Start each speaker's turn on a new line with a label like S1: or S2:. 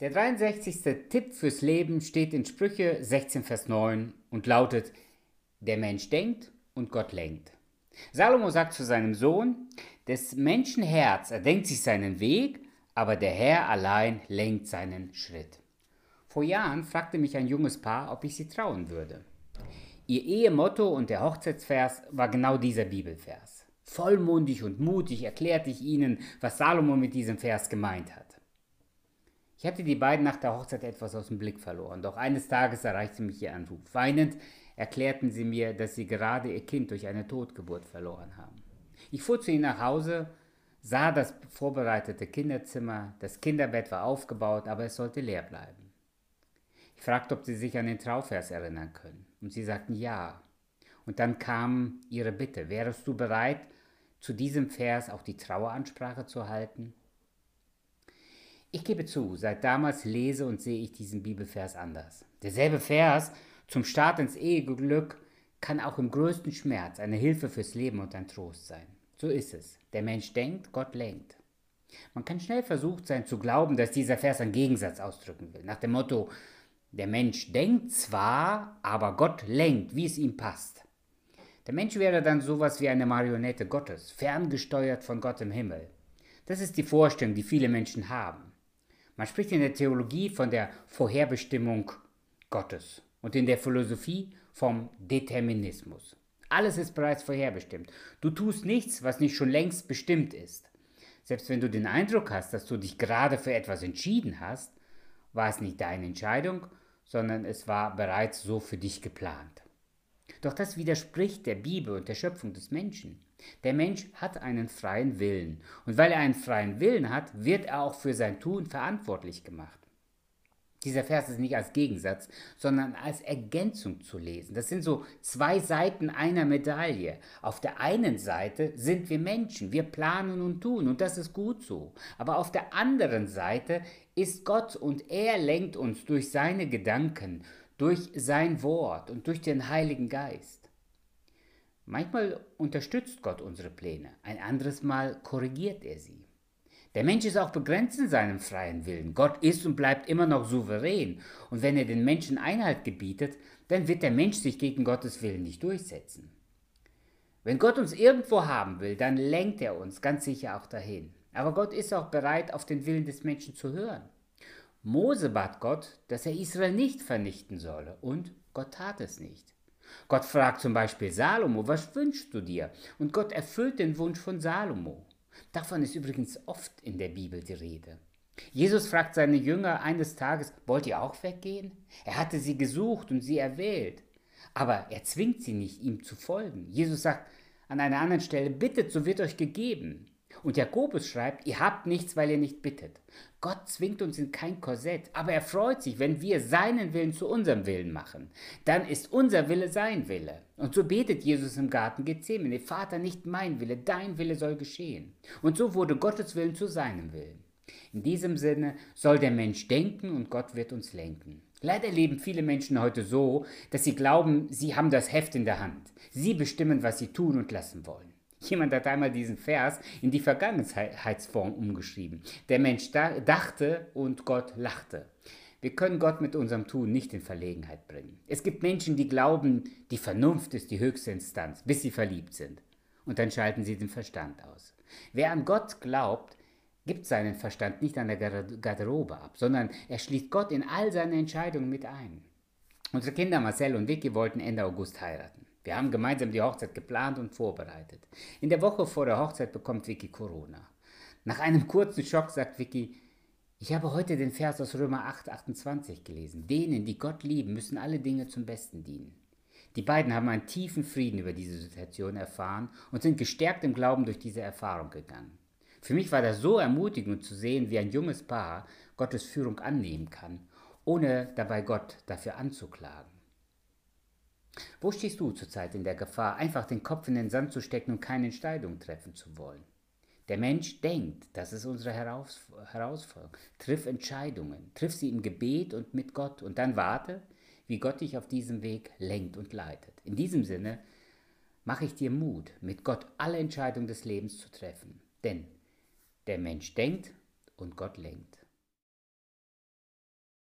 S1: Der 63. Tipp fürs Leben steht in Sprüche 16, Vers 9 und lautet, der Mensch denkt und Gott lenkt. Salomo sagt zu seinem Sohn, des Menschen Herz erdenkt sich seinen Weg, aber der Herr allein lenkt seinen Schritt. Vor Jahren fragte mich ein junges Paar, ob ich sie trauen würde. Ihr Ehemotto und der Hochzeitsvers war genau dieser Bibelvers. Vollmundig und mutig erklärte ich ihnen, was Salomo mit diesem Vers gemeint hat. Ich hatte die beiden nach der Hochzeit etwas aus dem Blick verloren, doch eines Tages erreichte mich ihr Anruf. Weinend erklärten sie mir, dass sie gerade ihr Kind durch eine Totgeburt verloren haben. Ich fuhr zu ihnen nach Hause, sah das vorbereitete Kinderzimmer, das Kinderbett war aufgebaut, aber es sollte leer bleiben. Ich fragte, ob sie sich an den Trauvers erinnern können, und sie sagten ja. Und dann kam ihre Bitte, wärst du bereit, zu diesem Vers auch die Traueransprache zu halten? Ich gebe zu, seit damals lese und sehe ich diesen Bibelvers anders. Derselbe Vers zum Start ins Eheglück kann auch im größten Schmerz eine Hilfe fürs Leben und ein Trost sein. So ist es. Der Mensch denkt, Gott lenkt. Man kann schnell versucht sein zu glauben, dass dieser Vers einen Gegensatz ausdrücken will. Nach dem Motto, der Mensch denkt zwar, aber Gott lenkt, wie es ihm passt. Der Mensch wäre dann sowas wie eine Marionette Gottes, ferngesteuert von Gott im Himmel. Das ist die Vorstellung, die viele Menschen haben. Man spricht in der Theologie von der Vorherbestimmung Gottes und in der Philosophie vom Determinismus. Alles ist bereits vorherbestimmt. Du tust nichts, was nicht schon längst bestimmt ist. Selbst wenn du den Eindruck hast, dass du dich gerade für etwas entschieden hast, war es nicht deine Entscheidung, sondern es war bereits so für dich geplant. Doch das widerspricht der Bibel und der Schöpfung des Menschen. Der Mensch hat einen freien Willen. Und weil er einen freien Willen hat, wird er auch für sein Tun verantwortlich gemacht. Dieser Vers ist nicht als Gegensatz, sondern als Ergänzung zu lesen. Das sind so zwei Seiten einer Medaille. Auf der einen Seite sind wir Menschen, wir planen und tun und das ist gut so. Aber auf der anderen Seite ist Gott und er lenkt uns durch seine Gedanken, durch sein Wort und durch den Heiligen Geist. Manchmal unterstützt Gott unsere Pläne, ein anderes Mal korrigiert er sie. Der Mensch ist auch begrenzt in seinem freien Willen. Gott ist und bleibt immer noch souverän. Und wenn er den Menschen Einhalt gebietet, dann wird der Mensch sich gegen Gottes Willen nicht durchsetzen. Wenn Gott uns irgendwo haben will, dann lenkt er uns ganz sicher auch dahin. Aber Gott ist auch bereit, auf den Willen des Menschen zu hören. Mose bat Gott, dass er Israel nicht vernichten solle, und Gott tat es nicht. Gott fragt zum Beispiel Salomo, was wünschst du dir? Und Gott erfüllt den Wunsch von Salomo. Davon ist übrigens oft in der Bibel die Rede. Jesus fragt seine Jünger eines Tages, wollt ihr auch weggehen? Er hatte sie gesucht und sie erwählt. Aber er zwingt sie nicht, ihm zu folgen. Jesus sagt an einer anderen Stelle, bittet, so wird euch gegeben. Und Jakobus schreibt, ihr habt nichts, weil ihr nicht bittet. Gott zwingt uns in kein Korsett, aber er freut sich, wenn wir seinen Willen zu unserem Willen machen. Dann ist unser Wille sein Wille. Und so betet Jesus im Garten Gethsemane, Vater, nicht mein Wille, dein Wille soll geschehen. Und so wurde Gottes Willen zu seinem Willen. In diesem Sinne soll der Mensch denken und Gott wird uns lenken. Leider leben viele Menschen heute so, dass sie glauben, sie haben das Heft in der Hand. Sie bestimmen, was sie tun und lassen wollen. Jemand hat einmal diesen Vers in die Vergangenheitsform umgeschrieben. Der Mensch dachte und Gott lachte. Wir können Gott mit unserem Tun nicht in Verlegenheit bringen. Es gibt Menschen, die glauben, die Vernunft ist die höchste Instanz, bis sie verliebt sind. Und dann schalten sie den Verstand aus. Wer an Gott glaubt, gibt seinen Verstand nicht an der Garderobe ab, sondern er schließt Gott in all seine Entscheidungen mit ein. Unsere Kinder Marcel und Vicky wollten Ende August heiraten. Wir haben gemeinsam die Hochzeit geplant und vorbereitet. In der Woche vor der Hochzeit bekommt Vicky Corona. Nach einem kurzen Schock sagt Vicky, ich habe heute den Vers aus Römer 8, 28 gelesen. Denen, die Gott lieben, müssen alle Dinge zum Besten dienen. Die beiden haben einen tiefen Frieden über diese Situation erfahren und sind gestärkt im Glauben durch diese Erfahrung gegangen. Für mich war das so ermutigend zu sehen, wie ein junges Paar Gottes Führung annehmen kann, ohne dabei Gott dafür anzuklagen. Wo stehst du zurzeit in der Gefahr, einfach den Kopf in den Sand zu stecken und keine Entscheidung treffen zu wollen? Der Mensch denkt, das ist unsere Herausforderung. Triff Entscheidungen, triff sie im Gebet und mit Gott und dann warte, wie Gott dich auf diesem Weg lenkt und leitet. In diesem Sinne mache ich dir Mut, mit Gott alle Entscheidungen des Lebens zu treffen. Denn der Mensch denkt und Gott lenkt.